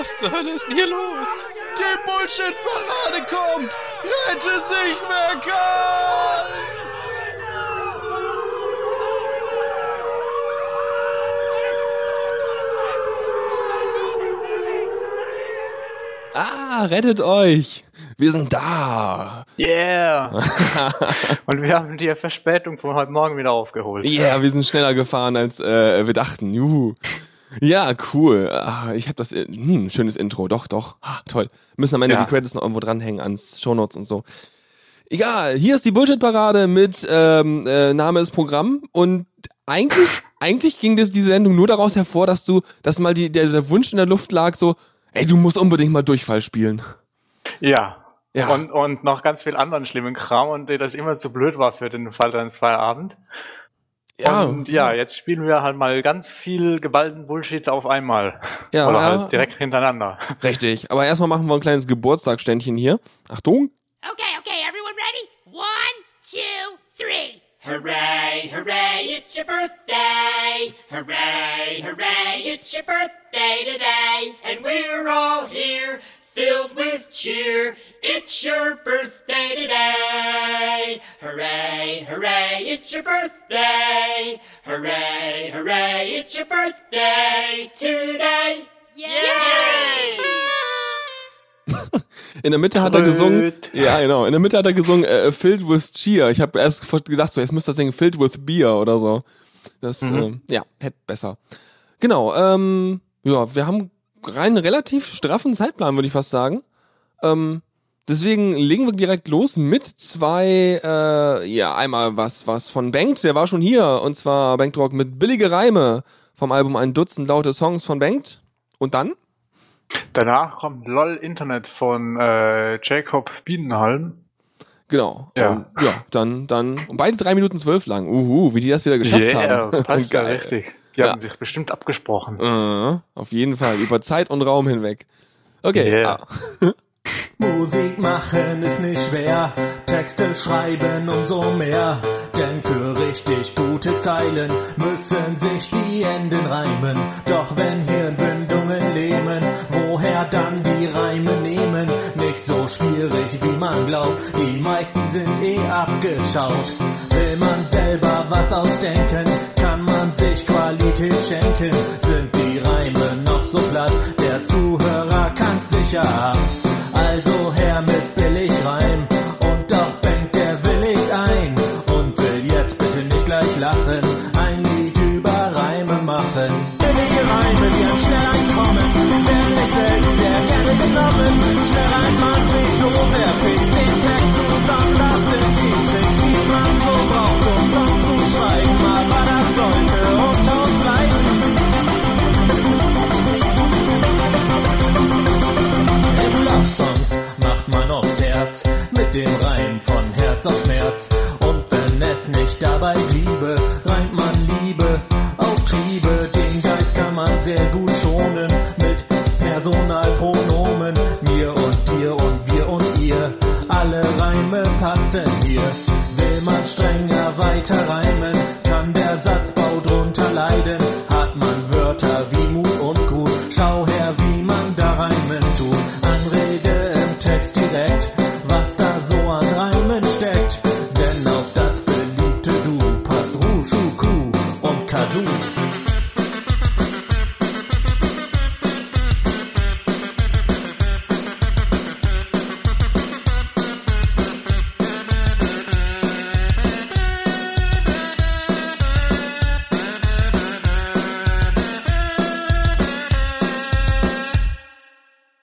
Was zur Hölle ist denn hier los? Die Bullshit-Parade kommt! Rette sich, wer kann! Ah, rettet euch! Wir sind da! Yeah! Und wir haben die Verspätung von heute Morgen wieder aufgeholt. Yeah, wir sind schneller gefahren, als äh, wir dachten. Juhu. Ja, cool. Ah, ich habe das, äh, hm, schönes Intro. Doch, doch. Ah, toll. Müssen am Ende Ja. die Credits noch irgendwo dranhängen ans Shownotes und so. Egal, hier ist die Bullshit-Parade mit ähm, äh, Name ist Programm und eigentlich, eigentlich ging das diese Sendung nur daraus hervor, dass du, dass mal die, der, der Wunsch in der Luft lag, so, ey, du musst unbedingt mal Durchfall spielen. Ja. Ja. Und, und noch ganz viel anderen schlimmen Kram und der das immer zu blöd war für den Fall deines Feierabend. Ja, Und ja, jetzt spielen wir halt mal ganz viel geballten Bullshit auf einmal. ja, Oder ja, halt direkt hintereinander. richtig. Aber erstmal machen wir ein kleines Geburtstagsständchen hier. Achtung. Okay, okay, everyone ready? One, two, three. Hooray, hooray, it's your birthday. Hooray, hooray, it's your birthday today. And we're all here, filled with cheer. It's your birthday today. Hooray, hooray, it's your birthday. Hooray, hooray, it's your birthday today. Yay! In der Mitte hat er gesungen. Ja, genau. In der Mitte hat er gesungen, äh, filled with cheer. Ich habe erst gedacht, so, jetzt müsste er singen, filled with beer oder so. Das, ähm, ja, hätte besser. Genau, ähm, ja, wir haben rein relativ straffen Zeitplan, würde ich fast sagen. Ähm, deswegen legen wir direkt los mit zwei, äh, ja, einmal was, was von Bengt, der war schon hier, und zwar Bengt Rock mit billige Reime vom Album Ein Dutzend laute Songs von Bengt. Und dann? Danach kommt LOL Internet von äh, Jacob Bienenhalm. Genau. Ja. Und, ja, dann, dann, und beide drei Minuten zwölf lang. Uhu, wie die das wieder geschafft Yeah, haben. passt ja richtig. Die Ja. haben sich bestimmt abgesprochen. Äh, auf jeden Fall, über Zeit und Raum hinweg. Okay. Yeah. Ah. Musik machen ist nicht schwer, Texte schreiben umso mehr. Denn für richtig gute Zeilen müssen sich die Enden reimen. Doch wenn Hirnbindungen lähmen, woher dann die Reime nehmen? Nicht so schwierig wie man glaubt, die meisten sind eh abgeschaut. Selber was ausdenken, kann man sich Qualität schenken. Sind die Reime noch so platt, der Zuhörer kann's sicher. Also Mit dem Reim von Herz auf Schmerz. Und wenn es nicht dabei bliebe, reimt man Liebe auf Triebe. Den Geist kann man sehr gut schonen mit Personalpronomen. Mir und dir und wir und ihr, alle Reime passen hier. Will man strenger weiter reimen, kann der Satzbau drunter leiden. Hat man Wörter wie Mut und Gut, schau her, wie man da reimen tut. Anrede im Text direkt, was da so an Reimen steckt. Denn auf das beliebte Du passt Ru, Schu, Ku und Kazoo.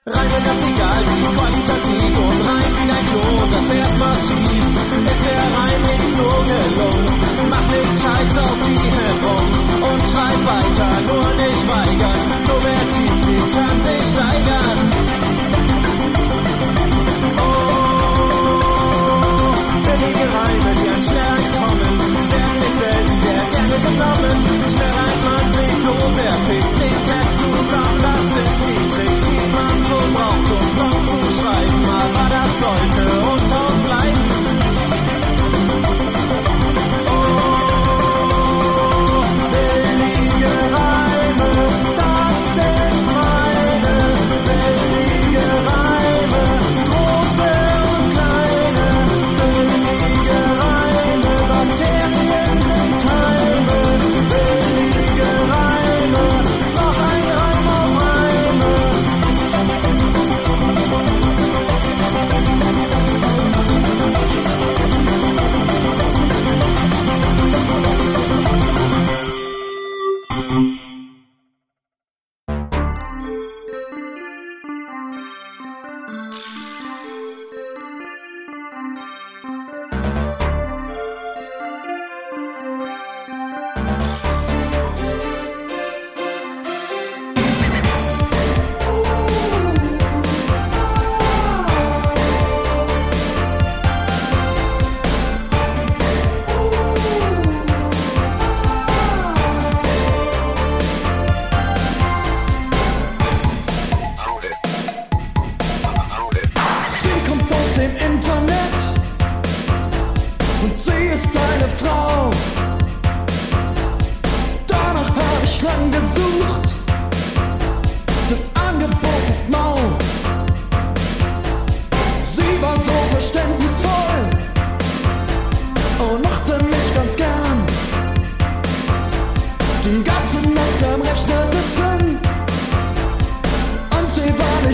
Reime ganz egal wie qualitativ und Klon, das wär's massiv. Es wär Reim nicht so gelungen. Mach nix Scheiß auf die herum und schreib weiter, nur nicht weigern. Nur wer tief liegt, kann sich steigern.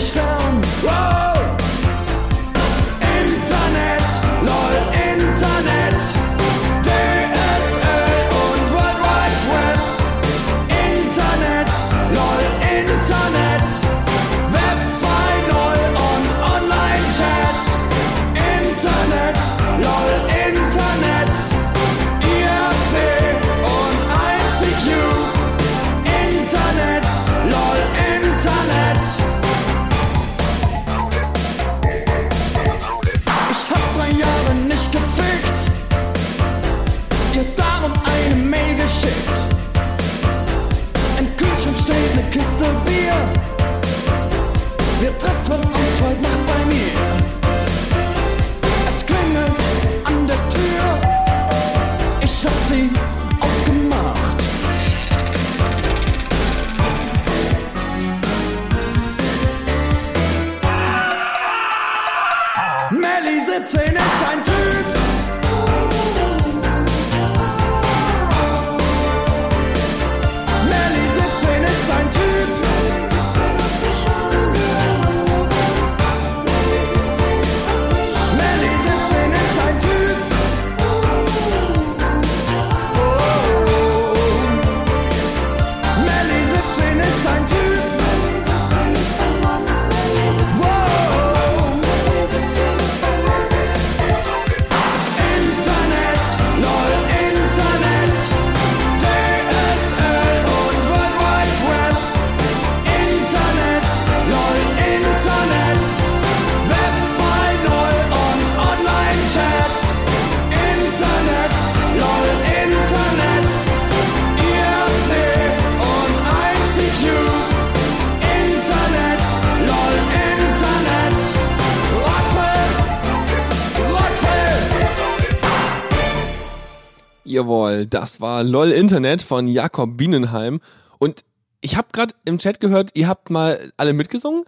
Sie das war LOL Internet von Jakob Bienenheim. Und ich habe gerade im Chat gehört, ihr habt mal alle mitgesungen?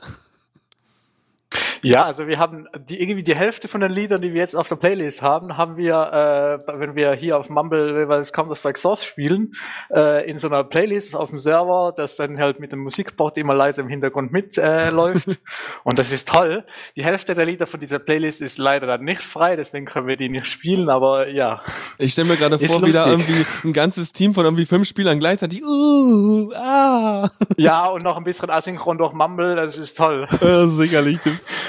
Ja, also wir haben die, irgendwie die Hälfte von den Liedern, die wir jetzt auf der Playlist haben, haben wir, äh, wenn wir hier auf Mumble jeweils Counter-Strike Source spielen, äh, in so einer Playlist auf dem Server, das dann halt mit dem Musikbot immer leise im Hintergrund mitläuft. Äh. Und das ist toll. Die Hälfte der Lieder von dieser Playlist ist leider dann nicht frei, deswegen können wir die nicht spielen, aber ja. Ich stelle mir gerade vor, wie da irgendwie ein ganzes Team von irgendwie fünf Spielern gleichzeitig, uh, ah, Ja, und noch ein bisschen asynchron durch Mumble, das ist toll. äh, sicherlich.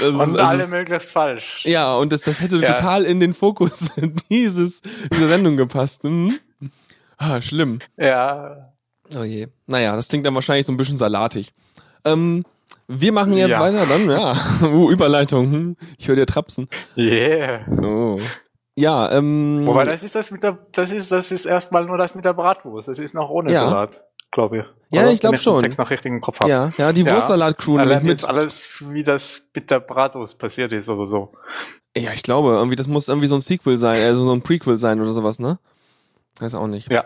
Das ist, Und das alle ist, möglichst falsch. ja, und das, das hätte Ja. total in den Fokus dieses, dieser Sendung gepasst. Mhm. Ah, schlimm. Ja. Oh je. Naja, das klingt dann wahrscheinlich so ein bisschen salatig. Ähm, wir machen jetzt Ja. weiter dann, ja. Uh, Überleitung. Hm. Ich höre dir trapsen. Yeah. Oh. Ja, ähm. Wobei, das ist das mit der, das ist, das ist erstmal nur das mit der Bratwurst. Das ist noch ohne Ja. Salat, glaube ich. Ja, Oder? ich glaub Wenn den schon. Text noch richtig im Kopf habe. ja, ja, die Ja. Wurstsalat-Crew Da lernt mit. jetzt alles, wie das mit der Bratwurst passiert ist oder so. Ja, ich glaube, irgendwie, das muss irgendwie so ein Sequel sein, also so ein Prequel sein oder sowas, ne? Weiß auch nicht. Ja.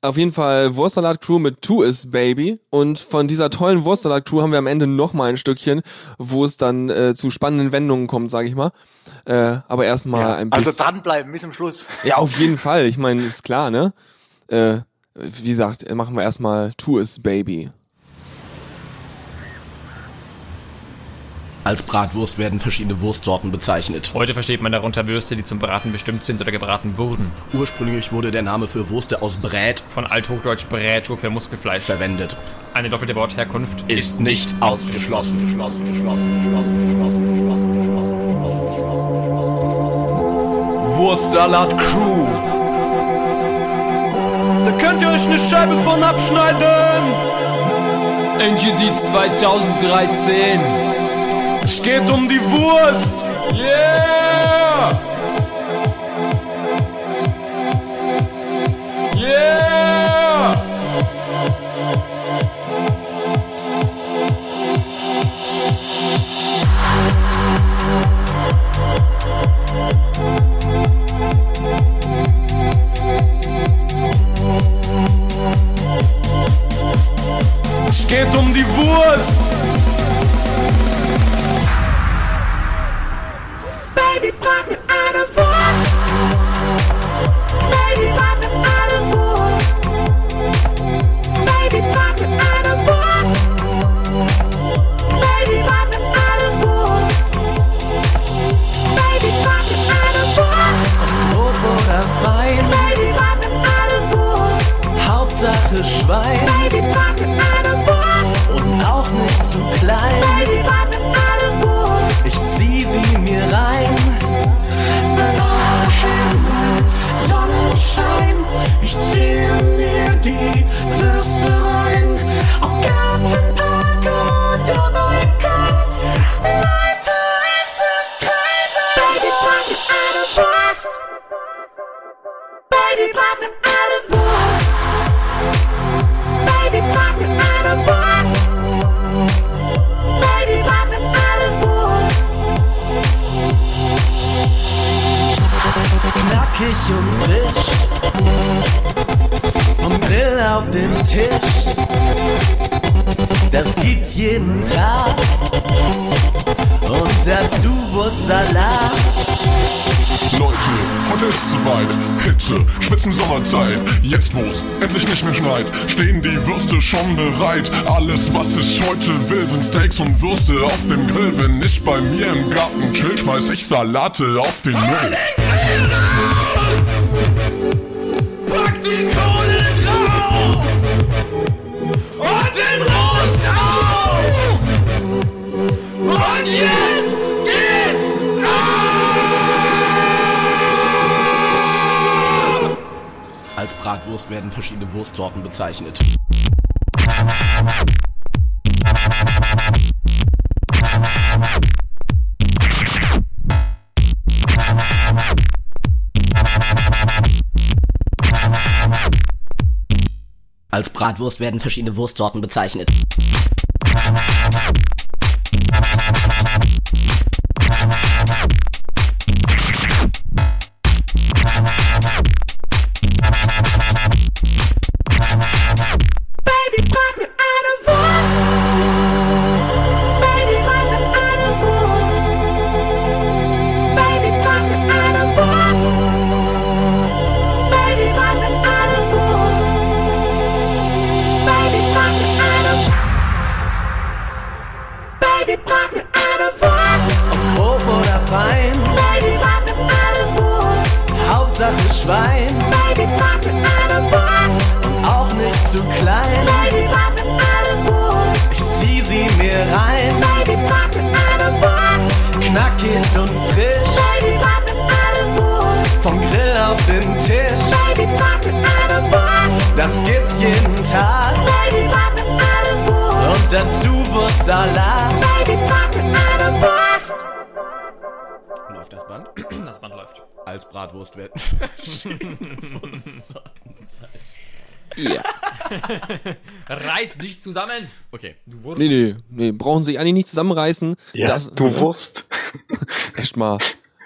Auf jeden Fall Wurstsalat-Crew mit Two is Baby. Und von dieser tollen Wurstsalat-Crew haben wir am Ende noch mal ein Stückchen, wo es dann äh, zu spannenden Wendungen kommt, sage ich mal. Äh, aber erstmal ja. ein Also bisschen. dranbleiben bis zum Schluss. Ja, auf jeden Fall. Ich meine, ist klar, ne? Äh, wie gesagt, machen wir erstmal Two is Baby. Als Bratwurst werden verschiedene Wurstsorten bezeichnet. Heute versteht man darunter Würste, die zum Braten bestimmt sind oder gebraten wurden. Ursprünglich wurde der Name für Würste aus Brät Von Althochdeutsch Bräto für Muskelfleisch. verwendet. Eine doppelte Wortherkunft Ist nicht ausgeschlossen. Wurstsalat Crew. Könnt ihr euch eine Scheibe von abschneiden. NGD 2013. Es geht um die Wurst. Yeah! Schmeiß ich Salate auf den Müll. Pack die Kohle drauf und den Rost auf. Und jetzt geht's ab. Als Bratwurst werden verschiedene Wurstsorten bezeichnet. Als Bratwurst werden verschiedene Wurstsorten bezeichnet. Reiß dich zusammen! Okay. Du Wurst. Nee, nee, nee, brauchen sich eigentlich nicht zusammenreißen. Ja, das, du Wurst. Echt mal.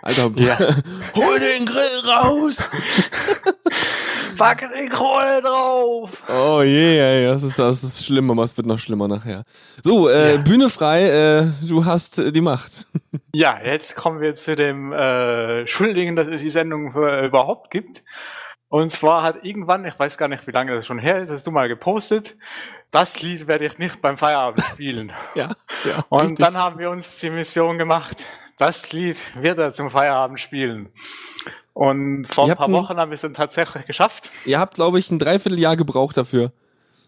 Alter, Ja. hol den Grill raus! Pack die Kohle drauf! Oh je, ey, das ist, das ist schlimm, aber es wird noch schlimmer nachher. So, äh, Ja. Bühne frei, äh, du hast äh, die Macht. Ja, jetzt kommen wir zu dem äh, Schuldigen, dass es die Sendung äh, überhaupt gibt. Und zwar hat irgendwann, ich weiß gar nicht, wie lange das schon her ist, hast du mal gepostet, das Lied werde ich nicht beim Feierabend spielen. Ja, ja. Und richtig. dann haben wir uns die Mission gemacht, das Lied wird er zum Feierabend spielen. Und vor Ihr ein paar ein- Wochen haben wir es dann tatsächlich geschafft. Ihr habt, glaube ich, ein Dreivierteljahr gebraucht dafür.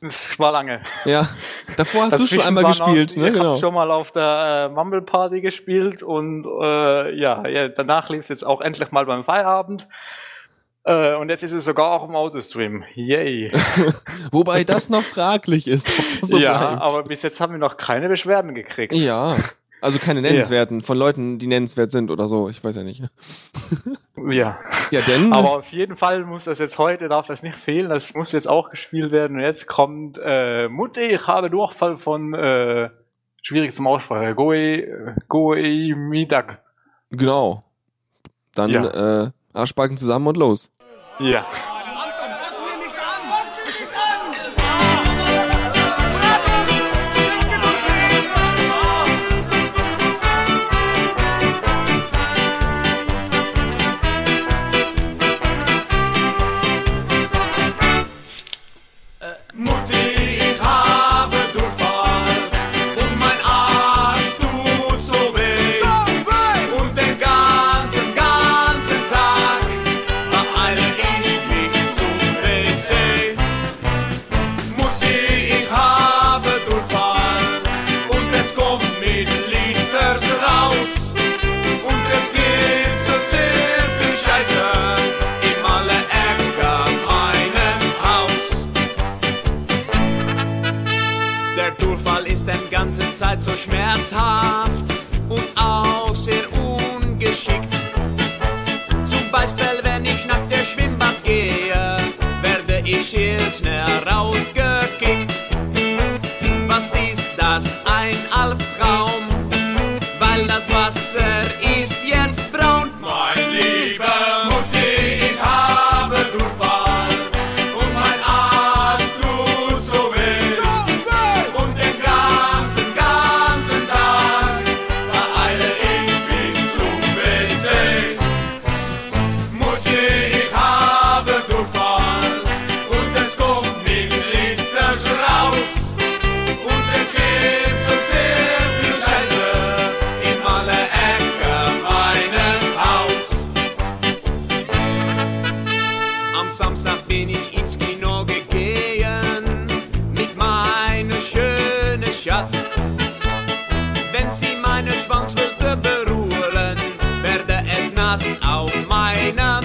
Es war lange. Ja. Davor hast du schon Dazwischen einmal gespielt, noch, ne? Ich Genau. habe schon mal auf der äh, Mumble Party gespielt und äh, ja, ja, danach lief es jetzt auch endlich mal beim Feierabend. Äh, und jetzt ist es sogar auch im Autostream. Yay. Wobei das noch fraglich ist, so ja, bleibt. aber bis jetzt haben wir noch keine Beschwerden gekriegt. Ja. Also keine nennenswerten, von Leuten, die nennenswert sind oder so, ich weiß ja nicht. Ja. Ja, denn. Aber auf jeden Fall muss das jetzt heute, darf das nicht fehlen, das muss jetzt auch gespielt werden. Und jetzt kommt äh, Mutti, ich habe Durchfall von, äh, schwierig zum Aussprechen, Goe, Goe Midak. Genau. Dann Ja. äh, Arschbacken zusammen und los. Ja. Zeit so schmerzhaft und auch sehr ungeschickt. Zum Beispiel, wenn ich nach der Schwimmbad gehe, werde ich hier schnell rausgekickt. Meinem Platz.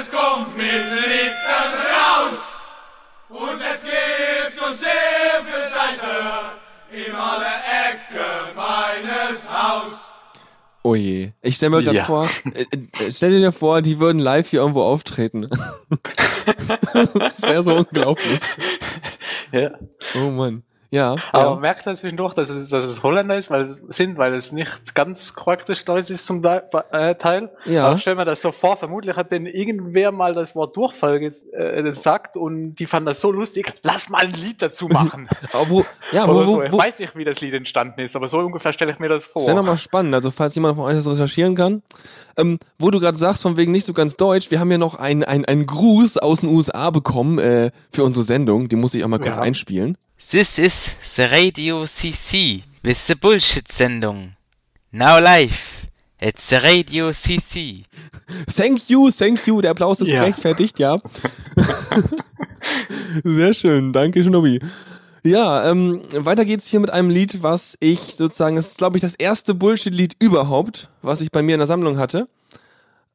Es kommt mit Litern raus. Und es gibt so sehr viel Scheiße in alle Ecken meines Haus. Oh je. Ich stell mir gerade Ja. vor, äh, äh, stell dir vor, die würden live hier irgendwo auftreten. das wäre so unglaublich. Ja. Oh Mann. Ja. Aber ja. man merkt halt zwischendurch, dass es, dass es Holländer ist, weil es sind, weil es nicht ganz korrektes Deutsch ist zum Teil. Äh. Ja. Aber ich stell mir das so vor, vermutlich hat denn irgendwer mal das Wort Durchfall äh, gesagt und die fanden das so lustig, lass mal ein Lied dazu machen. Aber wo, ja, wo, so. Ich wo, weiß nicht, wie das Lied entstanden ist, aber so ungefähr stelle ich mir das vor. Das wäre nochmal spannend, also falls jemand von euch das recherchieren kann. Ähm, wo du gerade sagst, von wegen nicht so ganz deutsch, wir haben ja noch einen einen Gruß aus den USA bekommen äh, für unsere Sendung, den muss ich auch mal kurz Ja. einspielen. This is the Radio CC with the Bullshit-Sendung. Now live at the Radio CC. Thank you, thank you, der Applaus ist Ja. gerechtfertigt, ja. Sehr schön, danke Schnubbi. Ja, ähm, weiter geht's hier mit einem Lied, was ich sozusagen, das ist glaube ich das erste Bullshit-Lied überhaupt, was ich bei mir in der Sammlung hatte.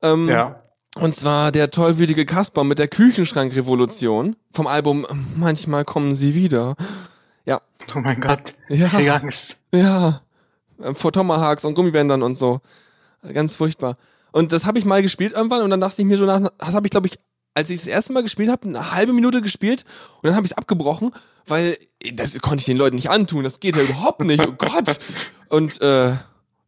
Ähm, ja. Und zwar der tollwütige Kasper mit der Küchenschrankrevolution vom Album Manchmal kommen sie wieder. Ja, Oh mein Gott. Ja. Ich Angst. ja. Vor Tomahawks und Gummibändern und so. Ganz furchtbar. Und das habe ich mal gespielt irgendwann und dann dachte ich mir so nach, das habe ich glaube ich, als ich das erste Mal gespielt habe, eine halbe Minute gespielt und dann habe ich es abgebrochen, weil das konnte ich den Leuten nicht antun. Das geht ja überhaupt nicht. Oh Gott. Und äh,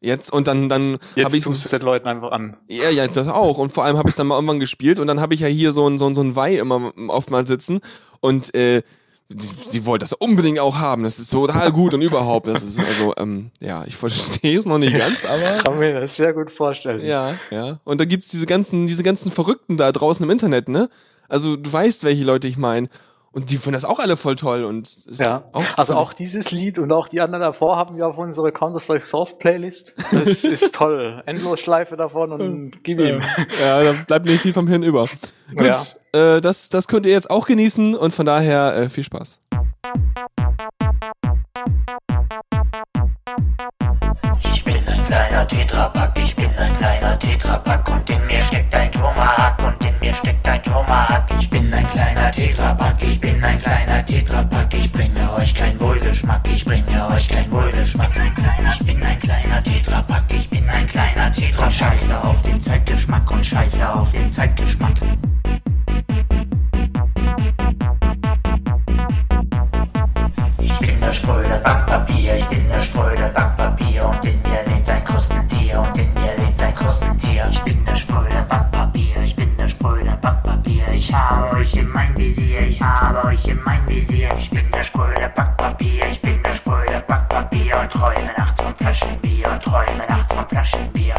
jetzt und dann dann Jetzt habe ich es den Leuten einfach an. Ja, ja, das auch. Und vor allem habe ich dann mal irgendwann gespielt und dann habe ich ja hier so ein, so ein, so ein Weih immer oftmals sitzen und äh, die, die wollte das unbedingt auch haben. Das ist total gut und überhaupt. Das ist also, ähm, ja, ich verstehe es noch nicht ganz, aber. Kann mir das sehr gut vorstellen. Ja, ja. Und da gibt's diese ganzen, diese ganzen Verrückten da draußen im Internet, ne? Also du weißt, welche Leute ich meine. Und die finden das auch alle voll toll und Ja, also auch dieses Lied und auch die anderen davor haben wir auf unserer Counter-Strike Source Playlist. Das ist toll. Endlosschleife davon und gib ihm. Ja, da bleibt nicht viel vom Hirn über. Gut, äh, das, das könnt ihr jetzt auch genießen und von daher äh, viel Spaß. Ich bin ein kleiner Tetrapack, ich bin ein kleiner Tetrapack und in mir steckt ein Tomahawk und in mir steckt ein Tomahawk. Ich bin ein kleiner Tetrapack, ich bin ein kleiner Tetrapack, ich bringe euch kein Wohlgeschmack, ich bringe euch kein Wohlgeschmack. Ich bin ein kleiner Tetrapack, ich bin ein kleiner Tetrapack. Scheiße auf den Zeitgeschmack und scheiße auf den Zeitgeschmack. Ich bin der Spröde Backpapier, ich bin der Spröde Backpapier und in mir Ich habe euch in mein Visier, ich habe euch in mein Visier. Ich bin der Spröde Backpapier, ich bin der Spröde Backpapier träume nachts von Flaschenbier träume nachts von Flaschenbier.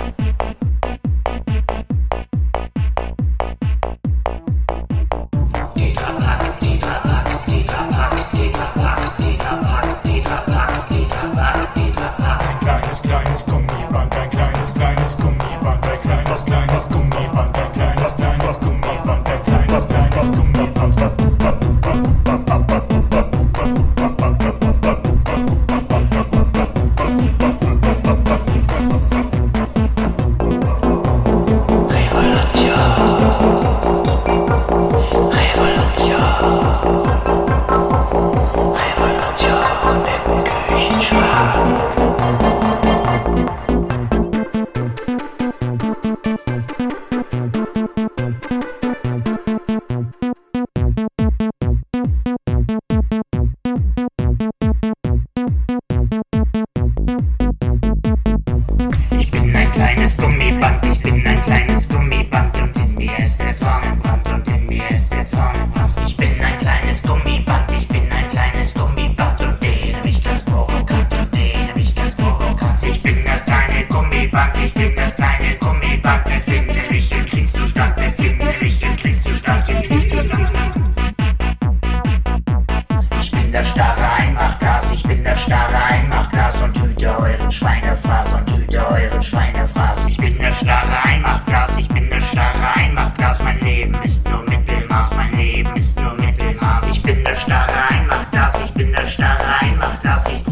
Leben ist nur Mittelmaß. Ich bin das starre Einmachglas, ich bin das starre Einmachglas. Ich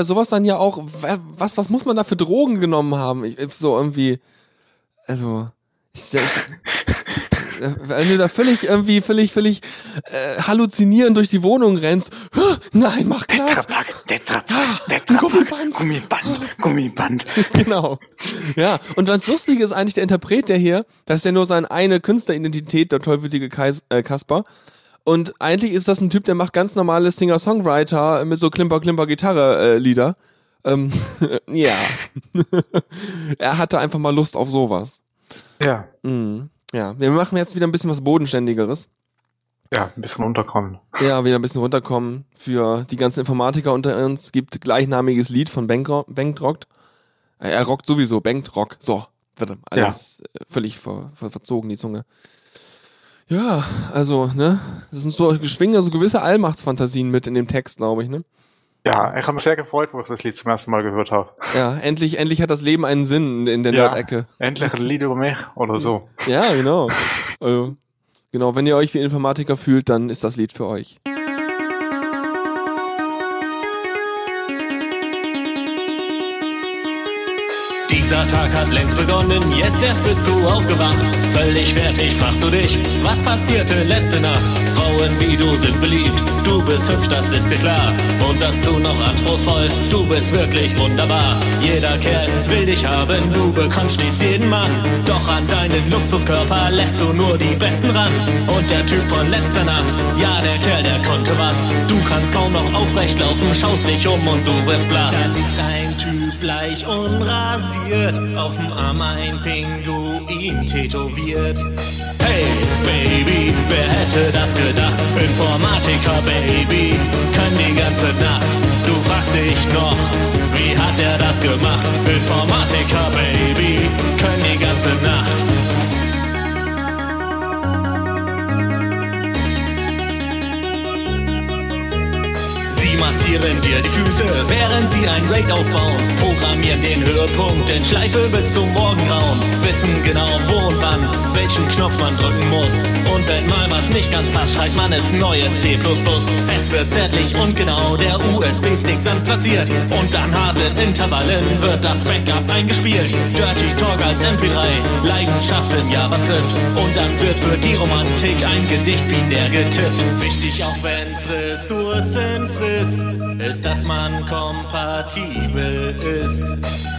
bei sowas dann ja auch, wa- was, was muss man da für Drogen genommen haben? Ich, so irgendwie, also, ich, ich, wenn du da völlig irgendwie, völlig, völlig äh, halluzinierend durch die Wohnung rennst, "Huh, nein, mach Glas. Tetrapack, Tetrapack, Tetrapack, Gummiband. Gummiband, Gummiband. genau. Ja, und das Lustige ist eigentlich der Interpret, der hier, das ist ja nur seine eine Künstleridentität, der tollwütige Kais, äh, Kasper. Und eigentlich ist das ein Typ, der macht ganz normale Singer-Songwriter mit so Klimper-Klimper-Gitarre-Lieder. Ähm, ja. er hatte einfach mal Lust auf sowas. Ja. Mhm. Ja, wir machen jetzt wieder ein bisschen was Bodenständigeres. Ja, ein bisschen runterkommen. Ja, wieder ein bisschen runterkommen. Für die ganzen Informatiker unter uns gibt gleichnamiges Lied von Bankro- Bankt rockt. Äh, Er rockt sowieso, Bankt Rock. So, alles äh, völlig ver, ver, verzogen, die Zunge. Ja, also, ne, das sind so schwingen so gewisse Allmachtsfantasien mit in dem Text, glaube ich, ne? Ja, ich habe mich sehr gefreut, wo ich das Lied zum ersten Mal gehört habe. Ja, endlich, endlich hat das Leben einen Sinn in der Ja. Nerd-Ecke. Endlich ein Lied über mich oder so. Ja, genau. Also, genau, wenn ihr euch wie Informatiker fühlt, dann ist das Lied für euch. Dieser Tag hat längst begonnen, jetzt erst bist du aufgewacht. Völlig fertig fragst du dich, was passierte letzte Nacht? Frauen wie du sind beliebt, du bist hübsch, das ist dir klar. Und dazu noch anspruchsvoll, du bist wirklich wunderbar. Jeder Kerl will dich haben, du bekommst stets jeden Mann. Doch an deinen Luxuskörper lässt du nur die Besten ran. Und der Typ von letzter Nacht, ja der Kerl, der konnte was. Du kannst kaum noch aufrecht laufen, schaust dich um und du wirst blass. Da liegt ein Typ bleich unrasiert, auf dem Arm ein Pinguin tätowiert. Hey, Baby, wer hätte das gedacht? Informatiker, Baby, kann die ganze Nacht. Du fragst dich noch, wie hat er das gemacht? Informatiker, Baby, können die ganze Nacht. Massieren dir die Füße, während sie ein Raid aufbauen. Programmieren den Höhepunkt in Schleife bis zum Morgengrauen. Wissen genau wo und wann, welchen Knopf man drücken muss. Und wenn mal was nicht ganz passt, schreibt man es neu in C++. Es wird zärtlich und genau der USB-Stick sanft platziert. Und an harten Intervallen wird das Backup eingespielt. Dirty Talk als MP3, Leidenschaft in JavaScript. Und dann wird für die Romantik ein Gedicht binär getippt. Wichtig auch wenn's Ressourcen frisst, ist, dass man kompatibel ist.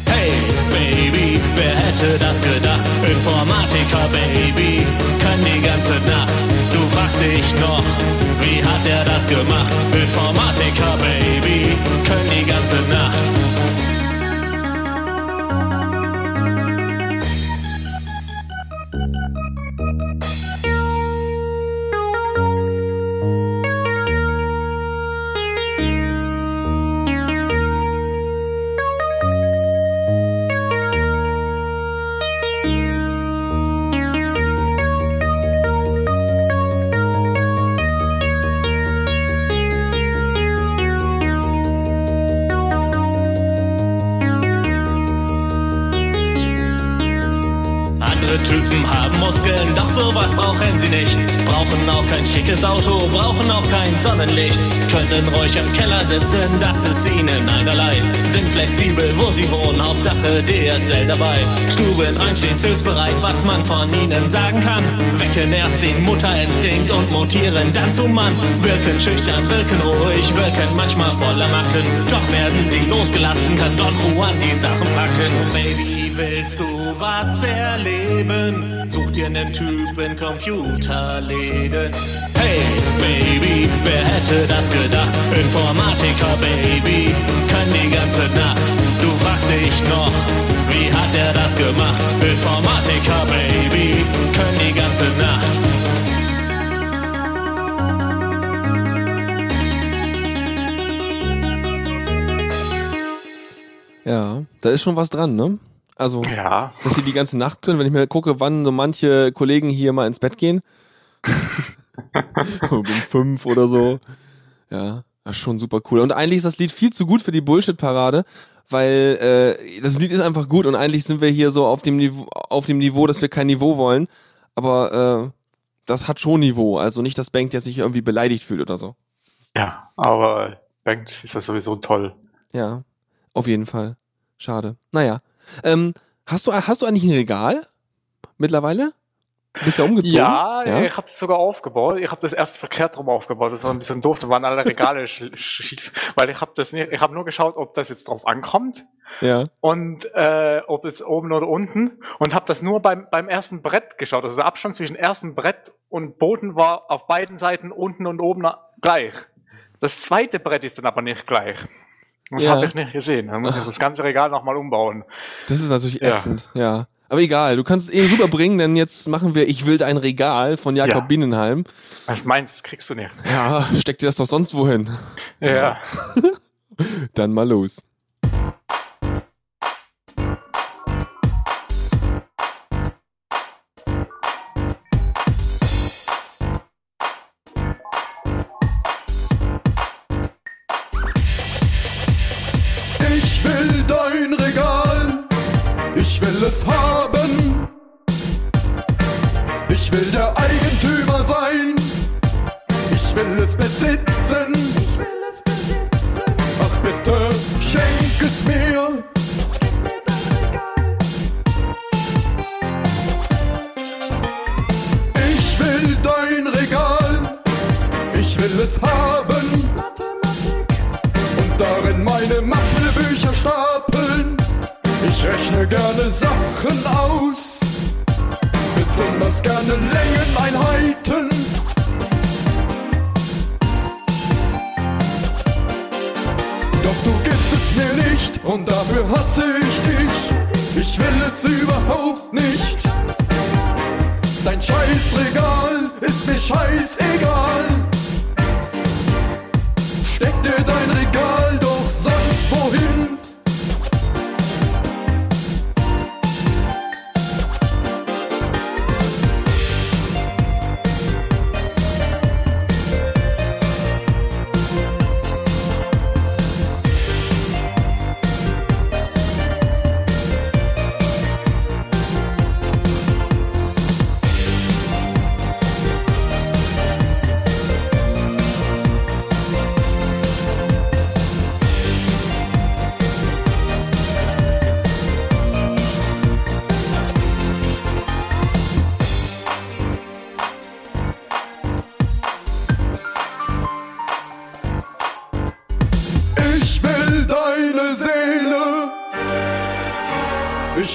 Hey, Baby, wer hätte das gedacht? Informatiker, Baby, können die ganze Nacht. Du fragst dich noch, wie hat er das gemacht? Informatiker, Baby, können die ganze Nacht. Schickes Auto, brauchen auch kein Sonnenlicht. Können ruhig im Keller sitzen, das ist ihnen einerlei. Sind flexibel, wo sie wohnen, Hauptsache DSL dabei. Stuben rein, stets hilfsbereit, was man von ihnen sagen kann. Wecken erst den Mutterinstinkt und montieren dann zum Mann. Wirken schüchtern, wirken ruhig, wirken manchmal voller Macken. Doch werden sie losgelassen, kann Don Juan die Sachen packen. Baby, willst du was erleben? Such dir nen Typ in Computerläden. Hey, Baby, wer hätte das gedacht? Informatiker, Baby, kann die ganze Nacht. Du fragst dich noch, wie hat er das gemacht? Informatiker, Baby, können die ganze Nacht. Ja, da ist schon was dran, ne? Also, Ja. dass die die ganze Nacht können, wenn ich mir gucke, wann so manche Kollegen hier mal ins Bett gehen. um fünf oder so. Ja, das ist schon super cool. Und eigentlich ist das Lied viel zu gut für die Bullshit-Parade, weil äh, das Lied ist einfach gut und eigentlich sind wir hier so auf dem Niveau, auf dem Niveau, dass wir kein Niveau wollen. Aber äh, das hat schon Niveau. Also nicht, dass Bank der sich irgendwie beleidigt fühlt oder so. Ja, aber Banks ist das sowieso toll. Ja, auf jeden Fall. Schade. Naja. Ähm, hast du hast du eigentlich ein Regal mittlerweile? Bist ja umgezogen? Ja, ich habe es sogar aufgebaut. Ich habe das erst verkehrt rum aufgebaut. Das war ein bisschen doof. Da waren alle Regale sch- schief, weil ich habe das nicht. Ich habe nur geschaut, ob das jetzt drauf ankommt Ja. und äh, ob es oben oder unten und habe das nur beim beim ersten Brett geschaut. Also der Abstand zwischen ersten Brett und Boden war auf beiden Seiten unten und oben gleich. Das zweite Brett ist dann aber nicht gleich. Das Ja. habe ich nicht gesehen. Dann muss ich das ganze Regal nochmal umbauen. Das ist natürlich Ja. ätzend, ja. Aber egal, du kannst es eh rüberbringen, denn jetzt machen wir Ich will dein Regal von Jakob Ja. Bienenheim. Was meinst du, das kriegst du nicht. Ja, steck dir das doch sonst wohin. Ja. Dann mal los.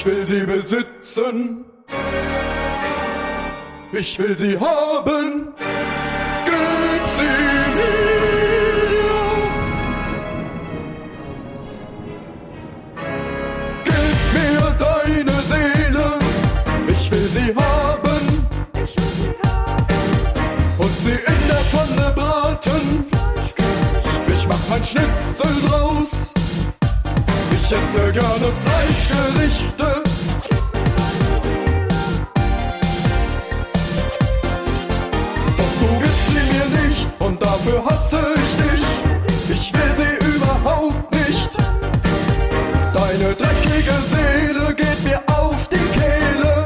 Will sie besitzen. Ich will sie haben. Gib sie mir. Gib mir deine Seele. Ich will sie haben. Und sie in der Pfanne braten. Ich mach mein Schnitzel draus. Ich esse gerne Fleischgerichte. Dafür hasse ich dich. Ich will sie überhaupt nicht. Deine dreckige Seele geht mir auf die Kehle.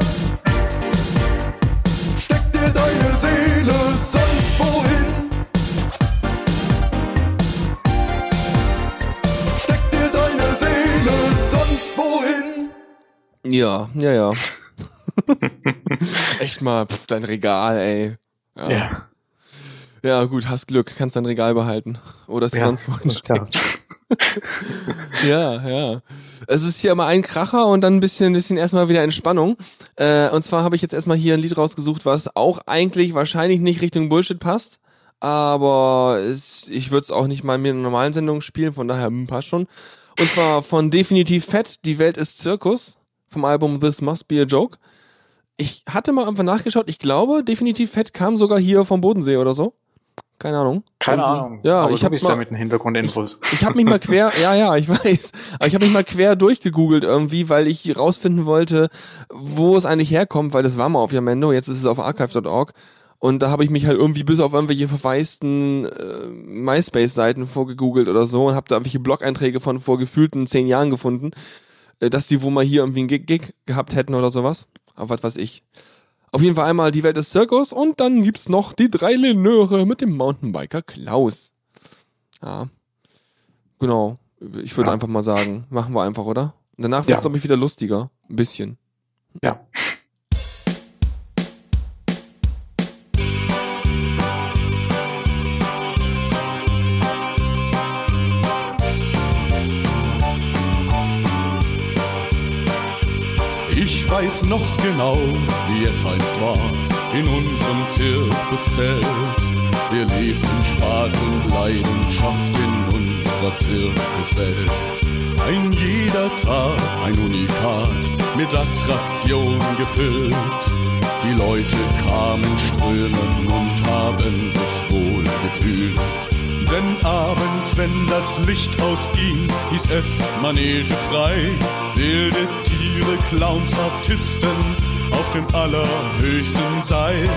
Steck dir deine Seele sonst wohin. Steck dir deine Seele sonst wohin. Ja, ja, ja. Echt mal, pf, dein Regal, ey. Ja. Ja. Ja, gut, hast Glück, kannst dein Regal behalten. Oder es Ja, sonst wohin steckt. ja, ja. Es ist hier immer ein Kracher und dann ein bisschen, bisschen erstmal wieder Entspannung. Äh, und zwar habe ich jetzt erstmal hier ein Lied rausgesucht, was auch eigentlich wahrscheinlich nicht Richtung Bullshit passt. Aber es, ich würde es auch nicht mal in einer normalen Sendung spielen, von daher hm, passt schon. Und zwar von Definitiv Fett, Die Welt ist Zirkus, vom Album This Must Be a Joke. Ich hatte mal einfach nachgeschaut, ich glaube, Definitiv Fett kam sogar hier vom Bodensee oder so. Keine Ahnung. Keine Irgendwie. Ahnung. Ja, aber ich habe da mit den Hintergrundinfos. ich habe mich mal quer, ja, ja, ich weiß, aber ich habe mich mal quer durchgegoogelt irgendwie, weil ich rausfinden wollte, wo es eigentlich herkommt, weil das war mal auf Yamendo, jetzt ist es auf archive.org und da habe ich mich halt irgendwie bis auf irgendwelche verwaisten äh, MySpace-Seiten vorgegoogelt oder so und habe da irgendwelche Blog-Einträge von vor gefühlten zehn Jahren gefunden, äh, dass die wohl mal hier irgendwie einen Gig, Gig gehabt hätten oder sowas, aber was weiß ich. Auf jeden Fall einmal die Welt des Zirkus und dann gibt's noch die drei Lenöre mit dem Mountainbiker Klaus. Ja. Genau. Ich würde Ja. einfach mal sagen, machen wir einfach, oder? Und danach wird's Ja. glaube ich, wieder lustiger. Ein bisschen. Ja. Noch genau, wie es einst war, in unserem Zirkuszelt. Wir lebten Spaß und Leidenschaft in unserer Zirkuswelt. Ein jeder Tag, ein Unikat, mit Attraktion gefüllt. Die Leute kamen strömen und haben sich wohl gefühlt. Denn abends, wenn das Licht ausging, hieß es Manege frei. Wilde Tiere, Clowns, Artisten auf dem allerhöchsten Seil.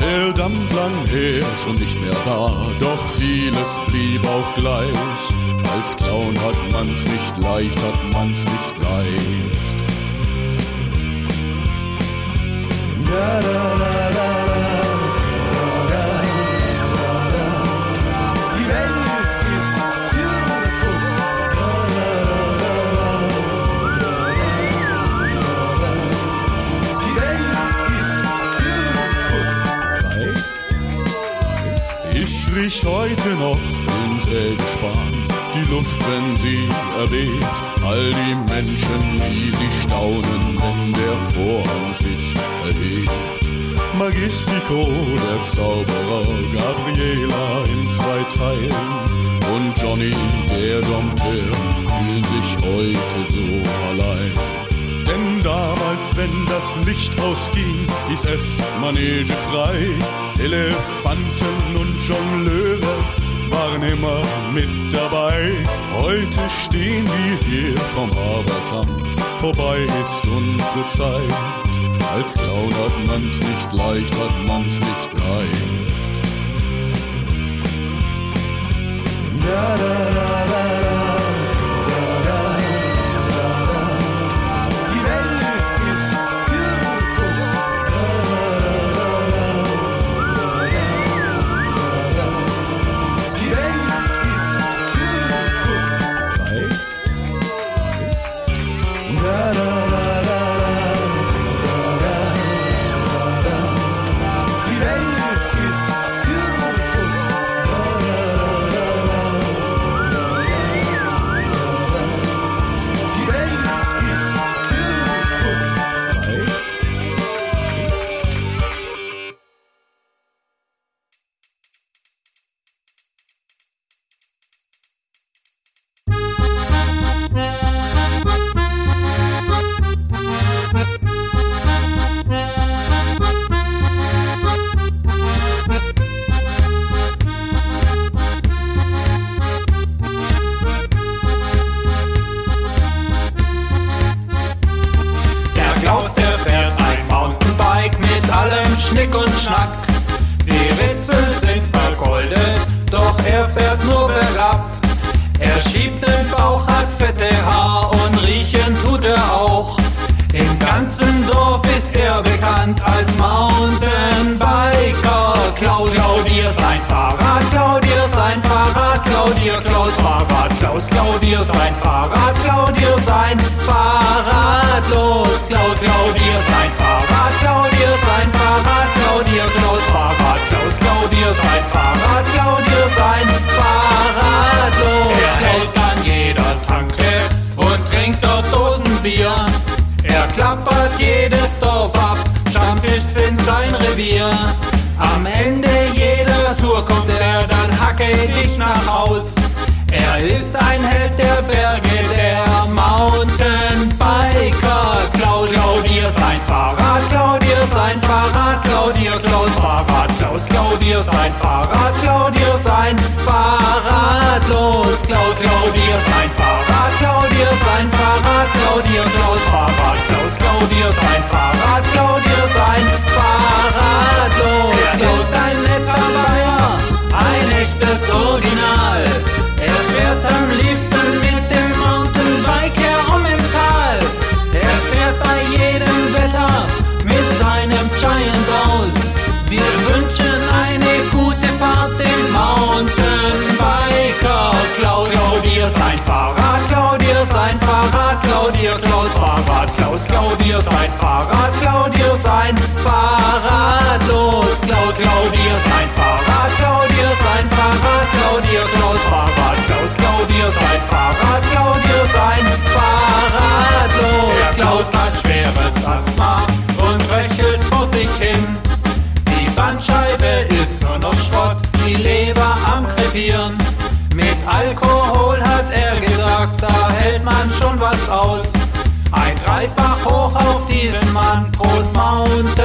Der Dampf lang her, schon nicht mehr da, doch vieles blieb auch gleich. Als Clown hat man's nicht leicht, hat man's nicht leicht. Da, da, da. Ich heute noch den Sägespan, die Luft, wenn sie erweht, all die Menschen, wie sie staunen, wenn der Vorhang sich erhebt. Magistico, der Zauberer, Gabriela in zwei Teilen und Johnny, der Dompteur, fühlen sich heute so allein. Denn damals, wenn das Licht ausging, hieß es Manege frei. Elefanten und Jongleure waren immer mit dabei. Heute stehen wir hier vom Arbeitsamt, vorbei ist unsere Zeit. Als Clown hat man's nicht leicht, hat man's nicht leicht. Da, da, da, da. Dir sein Fahrrad, klau dir sein Fahrrad, los, Klaus, klau dir sein Fahrrad, klau dir sein Fahrrad, klau dir Klaus Fahrrad, Klaus, klau dir sein Fahrrad, Klaus, klau dir sein Fahrrad, klau dir sein Fahrrad, los, Klaus, klau dir sein Fahrrad, klau dir sein Fahrrad, klau dir Klaus Fahrrad, Klaus, klau dir sein Fahrrad, klau dir sein Fahrrad, los, Klaus hat schweres Asthma und röchelt vor sich hin. Die Bandscheibe ist nur noch Schrott, die Leber am Krepieren. Mit Alkohol hat er gesagt, da hält man schon was aus. Dreifach hoch auf diesen Mann, Prost Mountainbiker.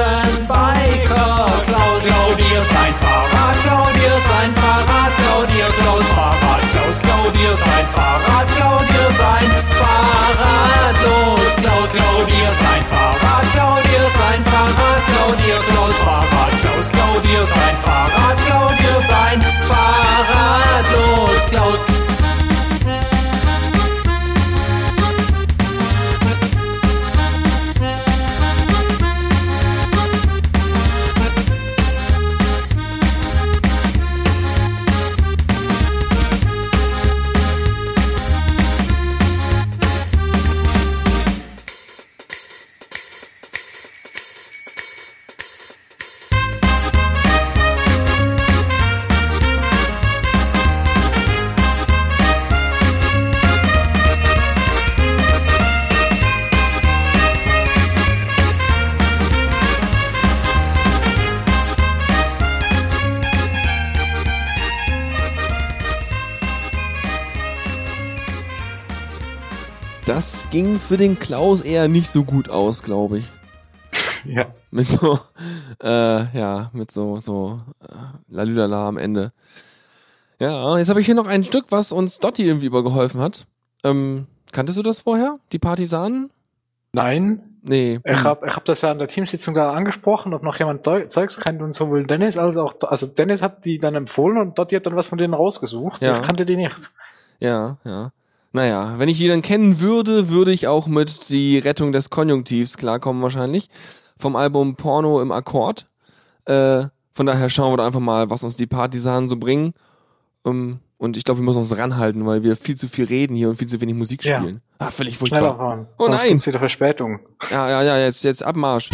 Klaus, klau dir sein Fahrrad, klau dir sein Fahrrad, klau dir Klaus Fahrrad, Klaus, klau dir sein Fahrrad, klau dir sein Fahrrad, los, Klaus, klau dir sein Fahrrad, klau dir sein Fahrrad, klau dir Klaus Fahrrad, Klaus, klau dir sein Fahrrad, klau dir sein Fahrrad, los, Klaus. Das ging für den Klaus eher nicht so gut aus, glaube ich. Ja. Mit so, äh, ja, mit so, so, äh, Lalülala am Ende. Ja, jetzt habe ich hier noch ein Stück, was uns Dotti irgendwie übergeholfen hat. Ähm, kanntest du das vorher? Die Partisanen? Nein. Nee. Ich habe ich hab das ja an der Teamsitzung da angesprochen, ob noch jemand Zeugs kennt und sowohl Dennis als auch, also Dennis hat die dann empfohlen und Dotti hat dann was von denen rausgesucht. Ja. Ich kannte die nicht. Ja, ja. Naja, wenn ich die dann kennen würde, würde ich auch mit die Rettung des Konjunktivs klarkommen wahrscheinlich. Vom Album Porno im Akkord. Äh, von daher schauen wir da einfach mal, was uns die Partisanen so bringen. Ähm, und ich glaube, wir müssen uns ranhalten, weil wir viel zu viel reden hier und viel zu wenig Musik Ja. spielen. Ah, völlig Schneller furchtbar. fahren. Oh Sonst nein. wieder Verspätung. Ja, ja, ja, jetzt, jetzt Abmarsch.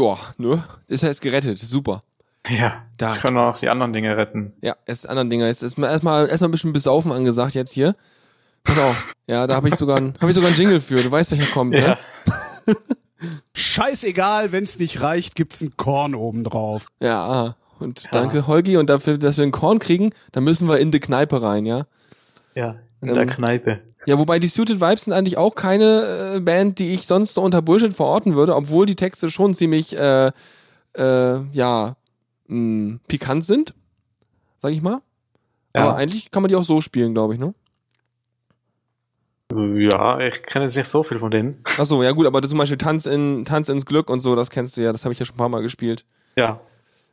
Ja, ne? Ist er jetzt gerettet. Super. Ja, das, können auch die anderen Dinge retten. Ja, erst anderen Dinger. Jetzt ist mal erstmal erstmal ein bisschen besaufen angesagt jetzt hier. Pass auf. Ja, da habe ich sogar ein, habe ich sogar einen Jingle für. Du weißt, welcher kommt, ne? Scheißegal, wenn's nicht reicht, gibt's ein Korn obendrauf. Ja, ah. und danke Holgi und dafür, dass wir einen Korn kriegen, dann müssen wir in die Kneipe rein, ja? Ja, in Ähm, der Kneipe. Ja, wobei die Suited Vibes sind eigentlich auch keine äh, Band, die ich sonst so unter Bullshit verorten würde, obwohl die Texte schon ziemlich, äh, äh, ja, mh, pikant sind, sag ich mal. Ja. Aber eigentlich kann man die auch so spielen, glaube ich, ne? Ja, ich kenne jetzt nicht so viel von denen. Ach so, ja gut, aber zum Beispiel Tanz, in, Tanz ins Glück und so, das kennst du ja, das habe ich ja schon ein paar Mal gespielt. Ja.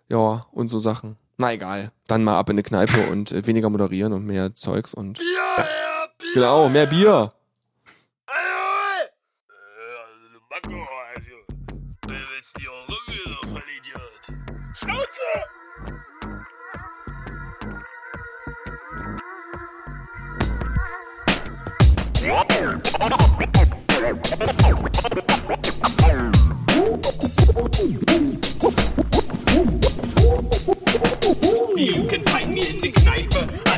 Ja, und so Sachen. Na egal. Dann mal ab in eine Kneipe und äh, weniger moderieren und mehr Zeugs und. Bier, Bier. Genau, mehr Bier. Schnauze! You can find me in Kneipe an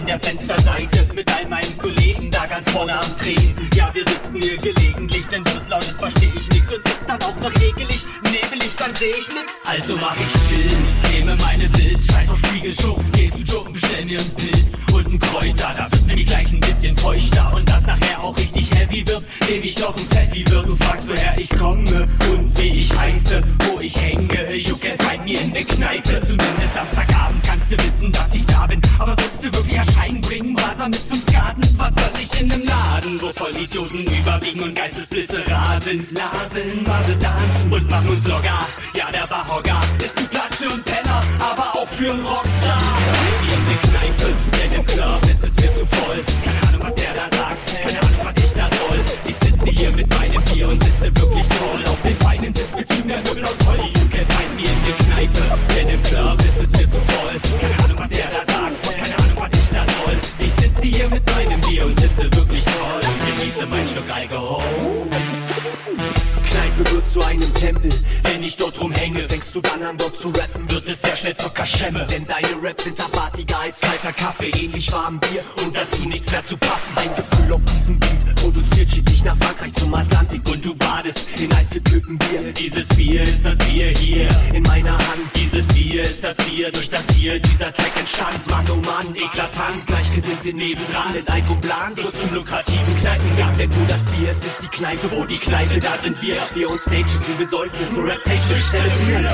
der Fensterseite mit all meinen Kollegen da ganz vorne am Tresen. Ja, wir sitzen hier gelegentlich, denn Durslautes verstehe ich nix und ist dann auch noch ekelig. Nebelig, dann seh ich nix. Also mach ich chillen, nehme meine Pilz, scheiß auf Spiegelshow, geh zu Joken, bestell mir einen Pilz und einen Kräuter. Da wird's nämlich gleich ein bisschen feuchter und das nachher auch richtig heavy wird, nehm ich noch ein Pfeffi wird. Du fragst, woher ich komme und wie ich heiße, wo ich hänge. You can find me in der Kneipe, zumindest Samstagabend du wissen, dass ich da bin. Aber willst du wirklich erscheinen, bringen Wasser mit zum Skaten? Was soll ich in nem Laden, wo Vollidioten überwiegen und Geistesblitze rasen? Lasen, Mase tanzen und machen uns locker. Ja, der Bahogger ist ein Platz für einen Penner, aber auch für einen Rockstar. Wie in der Kneipe, denn im Club ist es mir zu voll. Keine Ahnung, was der da sagt, keine Ahnung, was ich da soll. Schnell zur Kaschemme. Denn deine Raps sind abatiger als kalter Kaffee, ähnlich warm Bier und dazu nichts mehr zu paffen. Ein Gefühl auf diesem Beat produziert schickt dich nach Frankreich zum Atlantik und du badest in eisgekühltem Bier. Dieses Bier ist das Bier hier in meiner Hand. Dieses Bier ist das Bier, durch das hier dieser Track entstand. Mann, oh Mann, eklatant, Gleichgesinnte nebendran. Mit Alko Blanc wird zum lukrativen Kneipengang. Denn wo das Bier ist, ist die Kneipe, wo die Kneipe, da sind wir. Wir uns Stages und Besäufnis so rap-technisch zelebrieren.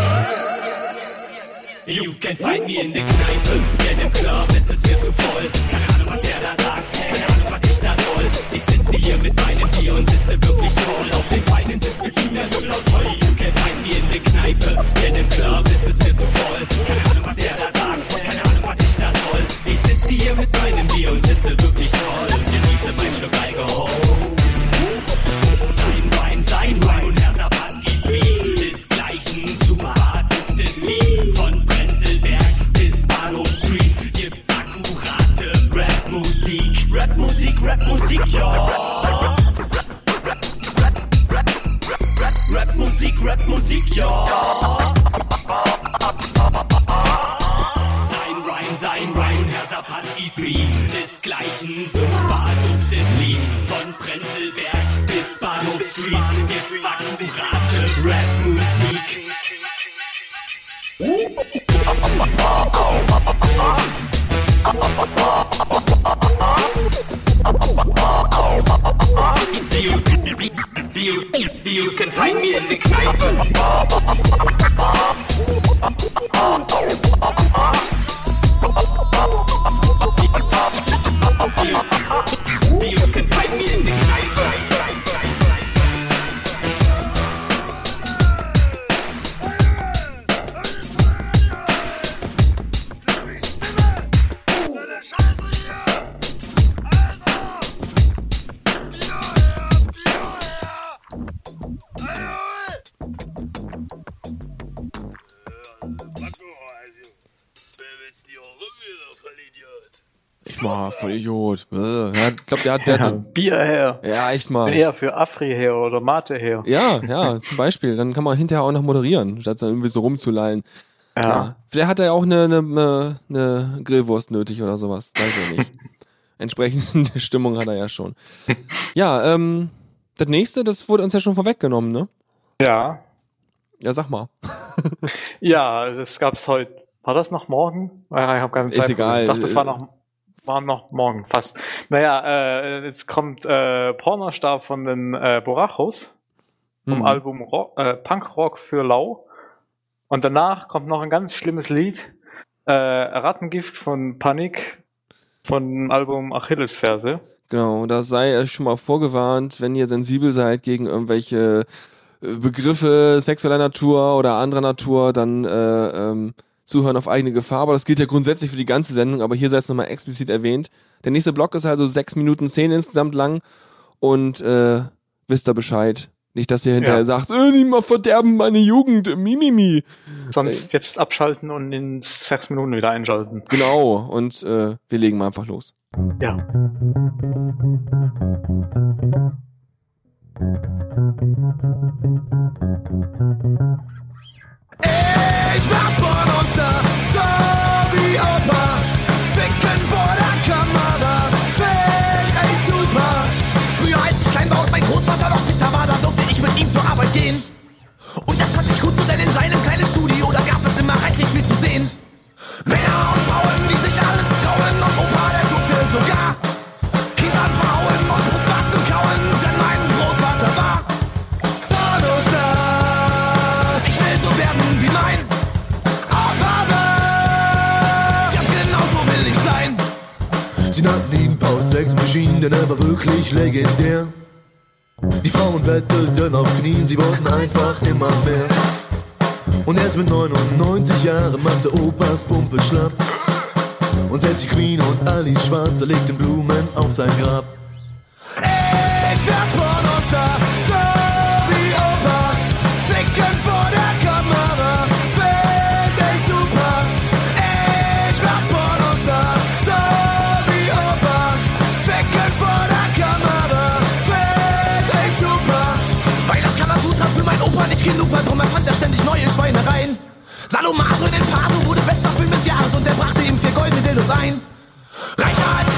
You can find me in der Kneipe, denn im Club ist es mir zu voll. Keine Ahnung, was der da sagt, keine Ahnung, was ich da soll. Ich sitze hier mit meinem Bier und sitze wirklich toll. Auf den feinen Sitzbezügen der Möbel aus Holz. You can find me in der Kneipe, denn im Club ist es mir zu voll. Keine Ahnung, was der da sagt, keine Ahnung, was ich da soll. Ich sitze hier mit meinem Bier und sitze wirklich toll. Und genieße mein Stück Alkohol. Rapmusik, Rapmusik, ja. Rapmusik, Rapmusik, ja. Sein Rhyme, sein Rhyme, Herr Sabatskis Beat ist gleich ein super duftes Lied. Von Prenzlberg bis Bahnhof Street gibt's akkurate Rapmusik. You, you, you can find me in the Kneipe. Idiot. Ja, ich glaube, der hat, der Ja, hat, Bier her. ja, echt mal. Eher für Afri her oder Mate her. Ja, ja, zum Beispiel. Dann kann man hinterher auch noch moderieren, statt dann irgendwie so rumzulallen. Ja. Vielleicht hat er ja auch eine, eine, eine Grillwurst nötig oder sowas. Weiß ich nicht. Entsprechende Stimmung hat er ja schon. Ja, ähm, das nächste, das wurde uns ja schon vorweggenommen, ne? Ja. Ja, sag mal. Ja, das gab's heute. War das noch morgen? Ja, ich habe keine Ist Zeit. egal. Ich dachte, das war noch, war noch morgen fast. Naja, äh, jetzt kommt äh, Pornostar von den äh, Borachos vom Mhm. Album Rock, äh, Punk Rock für Lau. Und danach kommt noch ein ganz schlimmes Lied, äh, Rattengift von Panik von Album Achillesferse. Genau, da sei euch schon mal vorgewarnt, wenn ihr sensibel seid gegen irgendwelche äh, Begriffe sexueller Natur oder anderer Natur, dann äh, ähm, zuhören auf eigene Gefahr. Aber das gilt ja grundsätzlich für die ganze Sendung, aber hier sei es nochmal explizit erwähnt. Der nächste Block ist also sechs Minuten zehn insgesamt lang und äh, wisst ihr Bescheid. Nicht, dass ihr hinterher Ja. sagt, äh, die mal verderben meine Jugend, äh, mimimi. Sonst jetzt abschalten und in sechs Minuten wieder einschalten. Genau, und äh, wir legen mal einfach los. Ja. Ich war Pornostar, so wie Opa. Ficken vor der Kamera, find ich super. Früher als ich klein war und mein Großvater noch fitter war, da durfte ich mit ihm zur Arbeit gehen. Und das fand ich gut so, denn in seinem kleinen Studio, da gab es immer reichlich viel zu sehen. Männer und Frauen, Machine, denn er war wirklich legendär. Die Frauen bettelten auf Knien, sie wollten einfach immer mehr. Und erst mit 99 Jahren machte Opas Pumpe schlapp. Und selbst die Queen und Alice Schwarzer legten Blumen auf sein Grab. Ich wär genug war, drum erfand er ständig neue Schweinereien. Salomaso in den Paso wurde bester Film des Jahres und er brachte ihm vier goldene Dildos ein. Reicher als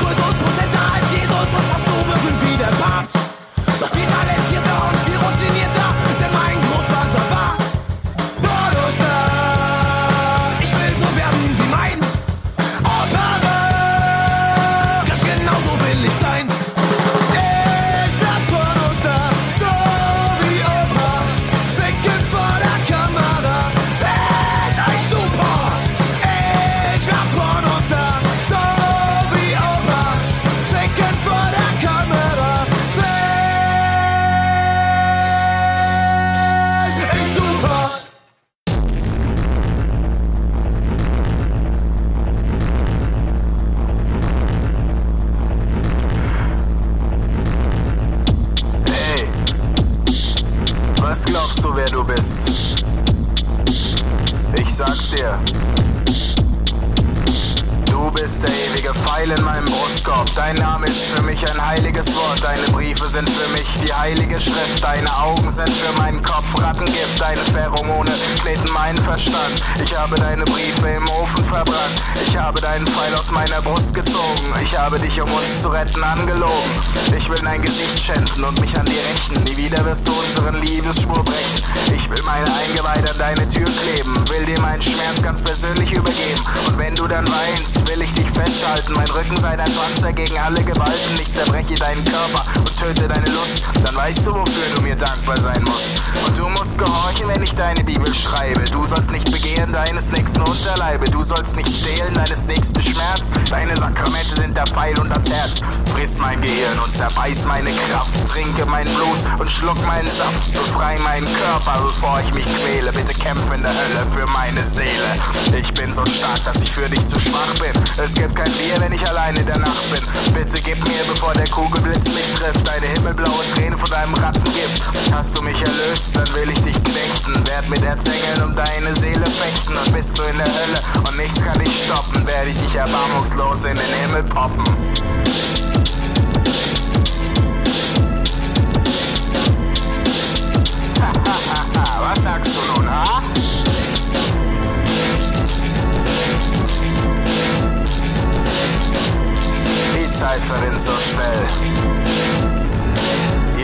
Ich habe dich, um uns zu retten, angelogen. Ich will dein Gesicht schänden und mich an dir rächen. Nie wieder wirst du unseren Liebesspur brechen. Ich Ich will meine Eingeweide an deine Tür kleben, will dir meinen Schmerz ganz persönlich übergeben. Und wenn du dann weinst, will ich dich festhalten. Mein Rücken sei dein Panzer gegen alle Gewalten. Ich zerbreche deinen Körper und töte deine Lust. Dann weißt du, wofür du mir dankbar sein musst. Und du musst gehorchen, wenn ich deine Bibel schreibe. Du sollst nicht begehren deines nächsten Unterleibe. Du sollst nicht stehlen deines nächsten Schmerz. Deine Sakramente sind der Pfeil und das Herz. Friss mein Gehirn und zerbeiß meine Kraft. Trinke mein Blut und schluck meinen Saft. Befrei meinen Körper, bevor ich mich quäle. Bitte kämpfe in der Hölle für meine Seele. Ich bin so stark, dass ich für dich zu schwach bin. Es gibt kein Bier, wenn ich allein in der Nacht bin. Bitte gib mir, bevor der Kugelblitz mich trifft, deine himmelblaue Träne von deinem Rattengift. Hast du mich erlöst, dann will ich dich knechten. Werd mit Erzengeln um deine Seele fechten. Und bist du in der Hölle und nichts kann dich stoppen, werde ich dich erbarmungslos in den Himmel poppen. Was sagst du nun, ha? Die Zeit verrinnt so schnell.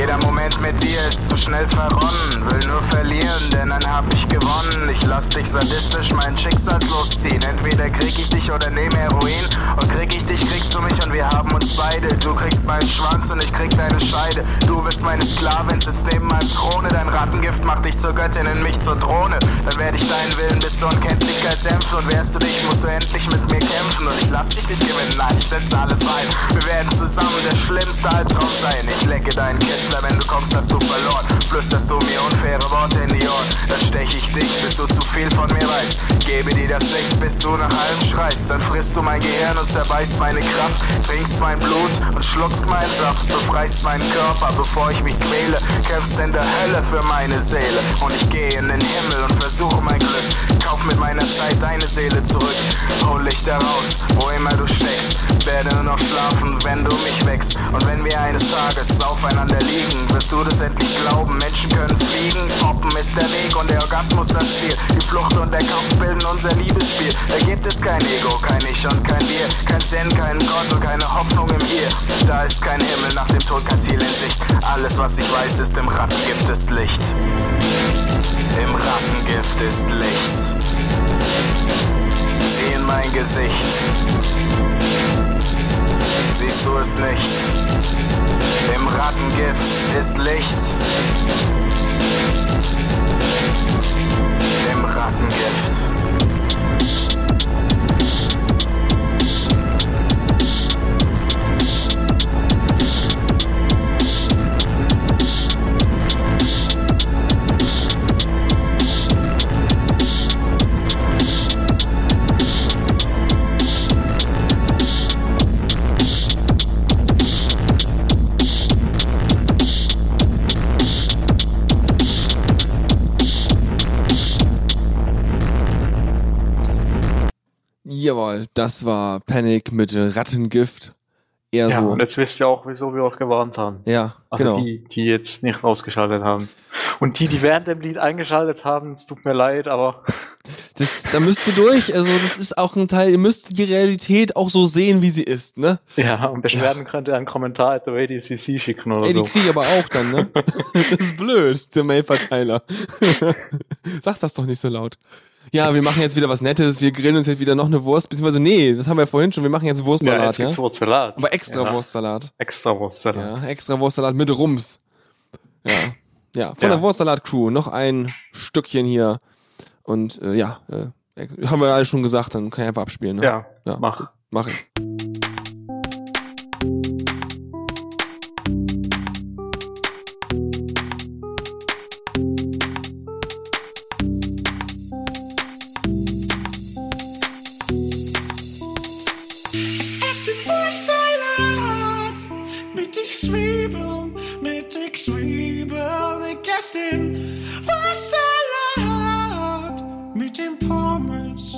Jeder Moment mit dir ist zu schnell verronnen. Will nur verlieren, denn dann hab ich gewonnen. Ich lass dich sadistisch mein Schicksal losziehen. Entweder krieg ich dich oder nehm Heroin. Und krieg ich dich, kriegst du mich und wir haben uns beide. Du kriegst meinen Schwanz und ich krieg deine Scheide. Du wirst meine Sklavin, sitzt neben meinem Throne. Dein Rattengift macht dich zur Göttin, in mich zur Drohne. Dann werde ich deinen Willen bis zur Unkenntlichkeit dämpfen. Und wärst du dich, musst du endlich mit mir kämpfen. Und ich lass dich nicht gewinnen, nein, ich setze alles ein. Wir werden zusammen der schlimmste Albtraum sein. Ich lecke deinen Kitzler, wenn du kommst, hast du verloren. Flüsterst du mir unfaire Worte in die Ohren. Dann stech ich dich, bis du zu viel von mir weißt. Gebe dir das Licht, bis du nach allem schreist. Dann frisst du mein Gehirn und zerbeißt meine Kraft. Trinkst mein Blut und schluckst meinen Saft. Befreist meinen Körper, bevor ich mich quäle. Kämpfst in der Hölle für meine Seele. Und ich gehe in den Himmel und versuche mein Glück. Kauf mit meiner Zeit deine Seele zurück. Hol Licht heraus, wo immer du steckst. Werde nur noch schlafen, wenn du mich wächst. Und wenn wir eines Tages aufeinander liegen, wirst du das endlich glauben. Menschen können fliegen, poppen ist der Weg und der Orgasmus das Ziel. Die Flucht und der Kampf bilden unser Liebesspiel. Da gibt es kein Ego, kein Ich und kein Wir. Kein Zen, kein Gott und keine Hoffnung im Hier. Da ist kein Himmel, nach dem Tod kein Ziel in Sicht. Alles, was ich weiß, ist im Rattengift ist Licht. Im Rattengift ist Licht. Sieh in mein Gesicht. Siehst du es nicht? Im Rattengift ist Licht. Im Rattengift. Jawohl, das war Panic mit Rattengift. Eher Ja, so. und jetzt wisst ihr auch, wieso wir euch gewarnt haben. Ja, Also genau. die, die jetzt nicht rausgeschaltet haben. Und die, die während dem Lied eingeschaltet haben, es tut mir leid, aber Das, da müsst ihr durch. Also das ist auch ein Teil. Ihr müsst die Realität auch so sehen, wie sie ist, ne? ja, und Beschwerden könnt ihr einen Kommentar at the Radio CC schicken oder Ey, die so. kriege ich aber auch dann, ne? das ist blöd, der Mailverteiler. Sag das doch nicht so laut. Ja, wir machen jetzt wieder was Nettes. Wir grillen uns jetzt wieder noch eine Wurst. Beziehungsweise, nee, das haben wir ja vorhin schon. Wir machen jetzt Wurstsalat, ja, jetzt ja? Wurstsalat. Aber extra Ja. Wurstsalat. Extra Wurstsalat. Ja, extra Wurstsalat mit Rums. Ja. Ja, von Ja. der Wurstsalat-Crew noch ein Stückchen hier. Und äh, ja, äh, haben wir alles schon gesagt, dann kann ich einfach abspielen. Ne? Ja, ja, mach. Mach ich. Mit den Zwiebeln, mit den Zwiebeln. Ich ess den Wurstsalat mit den Pommes,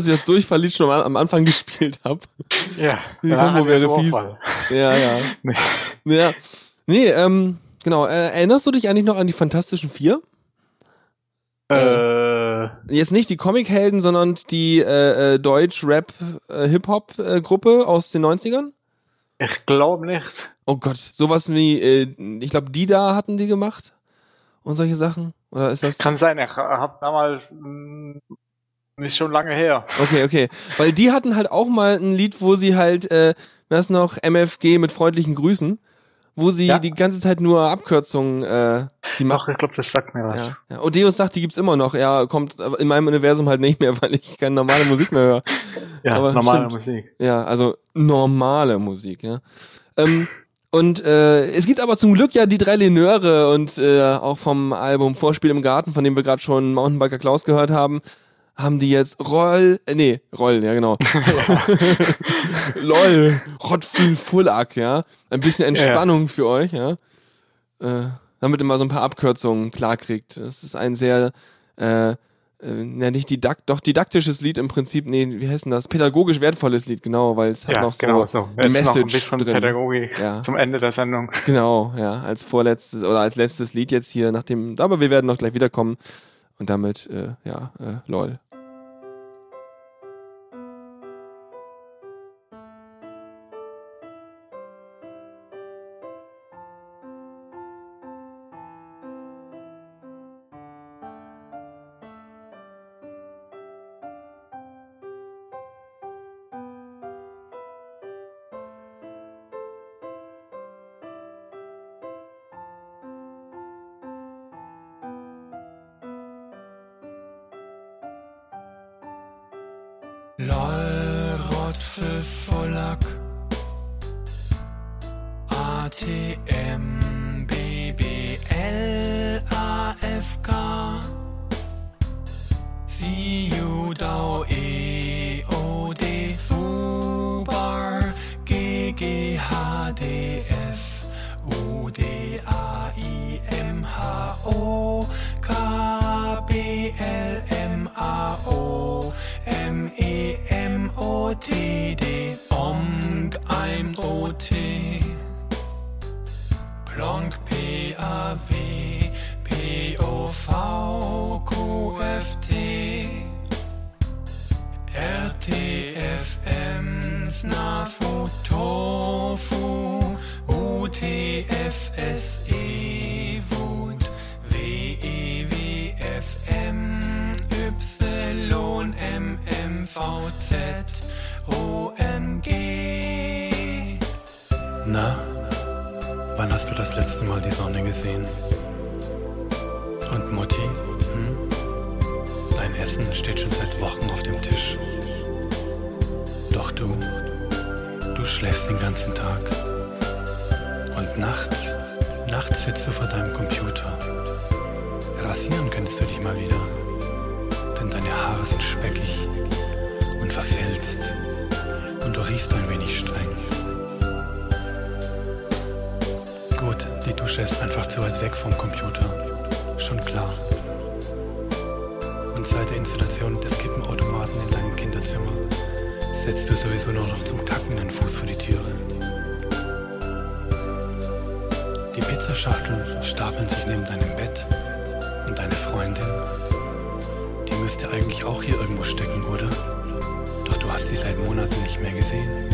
dass ich das Durchfalllied schon am am Anfang gespielt habe. Ja. Die Ja, Kombo wäre ja fies. Ja, ja. Nee. Ja. Nee, ähm, genau. Äh, erinnerst du dich eigentlich noch an die Fantastischen Vier? Äh, Jetzt nicht die Comichelden, sondern die äh, äh, Deutsch-Rap-Hip-Hop-Gruppe aus den 90ern? ich glaube nicht. Oh Gott, sowas wie, äh, ich glaube, die da hatten die gemacht und solche Sachen? Oder ist das? Kann sein, ich habe damals ist schon lange her. Okay, okay. Weil die hatten halt auch mal ein Lied, wo sie halt, äh, was noch, MFG mit freundlichen Grüßen, wo sie Ja. die ganze Zeit nur Abkürzungen, äh, die Doch, machen. ich glaube, das sagt mir was. Ja, ja. Odeus sagt, die gibt's immer noch. Ja, kommt in meinem Universum halt nicht mehr, weil ich keine normale Musik mehr höre. Ja, Aber normale stimmt. Musik. Ja, also normale Musik, ja. Ähm, und äh, es gibt aber zum Glück ja die drei Leneure und äh, auch vom Album Vorspiel im Garten, von dem wir gerade schon Mountainbiker Klaus gehört haben, haben die jetzt Roll, äh, nee, Roll, ja genau. LOL, Rottfühl Fullack, ja. Ein bisschen Entspannung für euch, ja. Äh, damit ihr mal so ein paar Abkürzungen klarkriegt. Das ist ein sehr, äh, äh, ja, nicht didakt, doch didaktisches Lied im Prinzip, nee, wie heißt denn das? Pädagogisch wertvolles Lied, genau, weil es hat Ja, noch so, genau so. eine Jetzt noch ein Message bisschen drin. Pädagogik Ja. zum Ende der Sendung. Genau, ja, als vorletztes oder als letztes Lied jetzt hier nach dem, aber wir werden noch gleich wiederkommen und damit, äh, ja, äh. LOL. RTFM, SNAFU, TOFU, UTFSE, WUT, WEWFM, YMMVZ, OMG. Na, wann hast du das letzte Mal die Sonne gesehen? Und Mutti? Hm? Dein Essen steht schon seit Wochen auf dem Tisch. Doch du, du schläfst den ganzen Tag. Und nachts, nachts sitzt du vor deinem Computer. Rasieren könntest du dich mal wieder. Denn deine Haare sind speckig und verfilzt. Und du riechst ein wenig streng. Gut, die Dusche ist einfach zu weit weg vom Computer. Schon klar. Und seit der Installation des Kippenautomaten in deinem Kinderzimmer setzt du sowieso nur noch zum Kacken den Fuß vor die Türe. Die Pizzaschachteln stapeln sich neben deinem Bett und deine Freundin, die müsste eigentlich auch hier irgendwo stecken, oder? Doch du hast sie seit Monaten nicht mehr gesehen.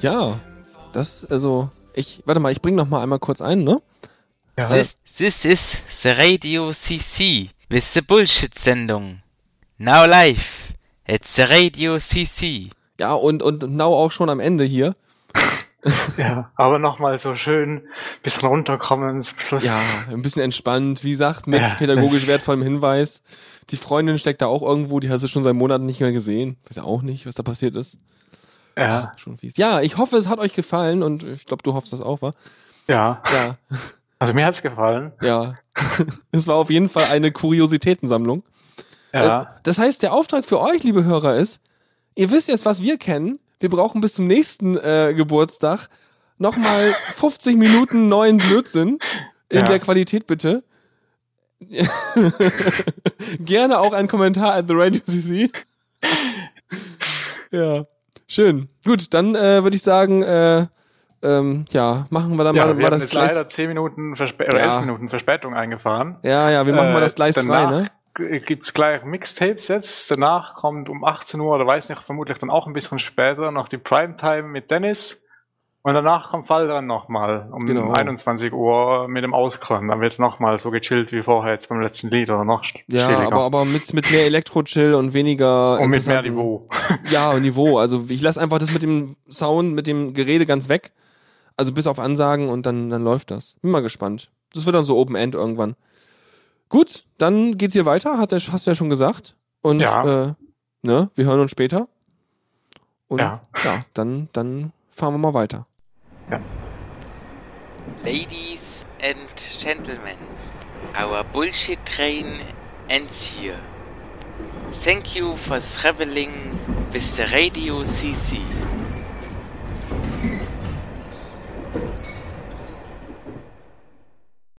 Ja, das, also, ich, warte mal, ich bring noch mal einmal kurz ein, ne? This, this is the Radio CC with the Bullshit-Sendung. Now live at the Radio CC. Ja, und, und now auch schon am Ende hier. Ja, aber nochmal so schön bisschen runterkommen zum Schluss. Ja, ein bisschen entspannt, wie gesagt, mit Ja, pädagogisch wertvollem Hinweis. Die Freundin steckt da auch irgendwo, die hast du schon seit Monaten nicht mehr gesehen. Weiß ja auch nicht, was da passiert ist. Ja. Schon fies. Ja, ich hoffe, es hat euch gefallen und ich glaube, du hoffst das auch, wa? Ja. Ja. Also mir hat's gefallen. Ja. es war auf jeden Fall eine Kuriositätensammlung. Ja. Äh, Das heißt, der Auftrag für euch, liebe Hörer, ist, ihr wisst jetzt, was wir kennen. Wir brauchen bis zum nächsten äh, Geburtstag nochmal 50 Minuten neuen Blödsinn. In Ja. der Qualität bitte. Gerne auch ein Kommentar at the Radio CC. ja, schön. Gut, dann äh, würde ich sagen, äh, ähm, ja, machen wir dann ja, mal, wir mal das jetzt Gleis. leider 10 Minuten Versp oder Ja. 11 Minuten Verspätung eingefahren. Ja, ja, wir machen mal das Gleis frei, danach ne? g- Gibt's gleich Mixtapes jetzt. Danach kommt um 18 Uhr, oder weiß nicht, vermutlich dann auch ein bisschen später noch die Primetime mit Dennis. Und danach kommt Fall dran nochmal um Genau. 21 Uhr mit dem Ausklang. Dann wird's nochmal so gechillt wie vorher jetzt beim letzten Lied oder noch Ja, chilliger. aber, aber mit, mit mehr Elektro-Chill und weniger. Und mit mehr Niveau. Ja, Niveau. Also ich lasse einfach das mit dem Sound, mit dem Gerede ganz weg. Also bis auf Ansagen und dann, dann läuft das. Bin mal gespannt. Das wird dann so Open End irgendwann. Gut, dann geht's hier weiter, hat hast du ja schon gesagt. Und Ja. äh, ne, wir hören uns später. Und Ja. ja, dann, dann fahren wir mal weiter. Ladies and gentlemen, our bullshit train ends here. Thank you for traveling with the Radio CC.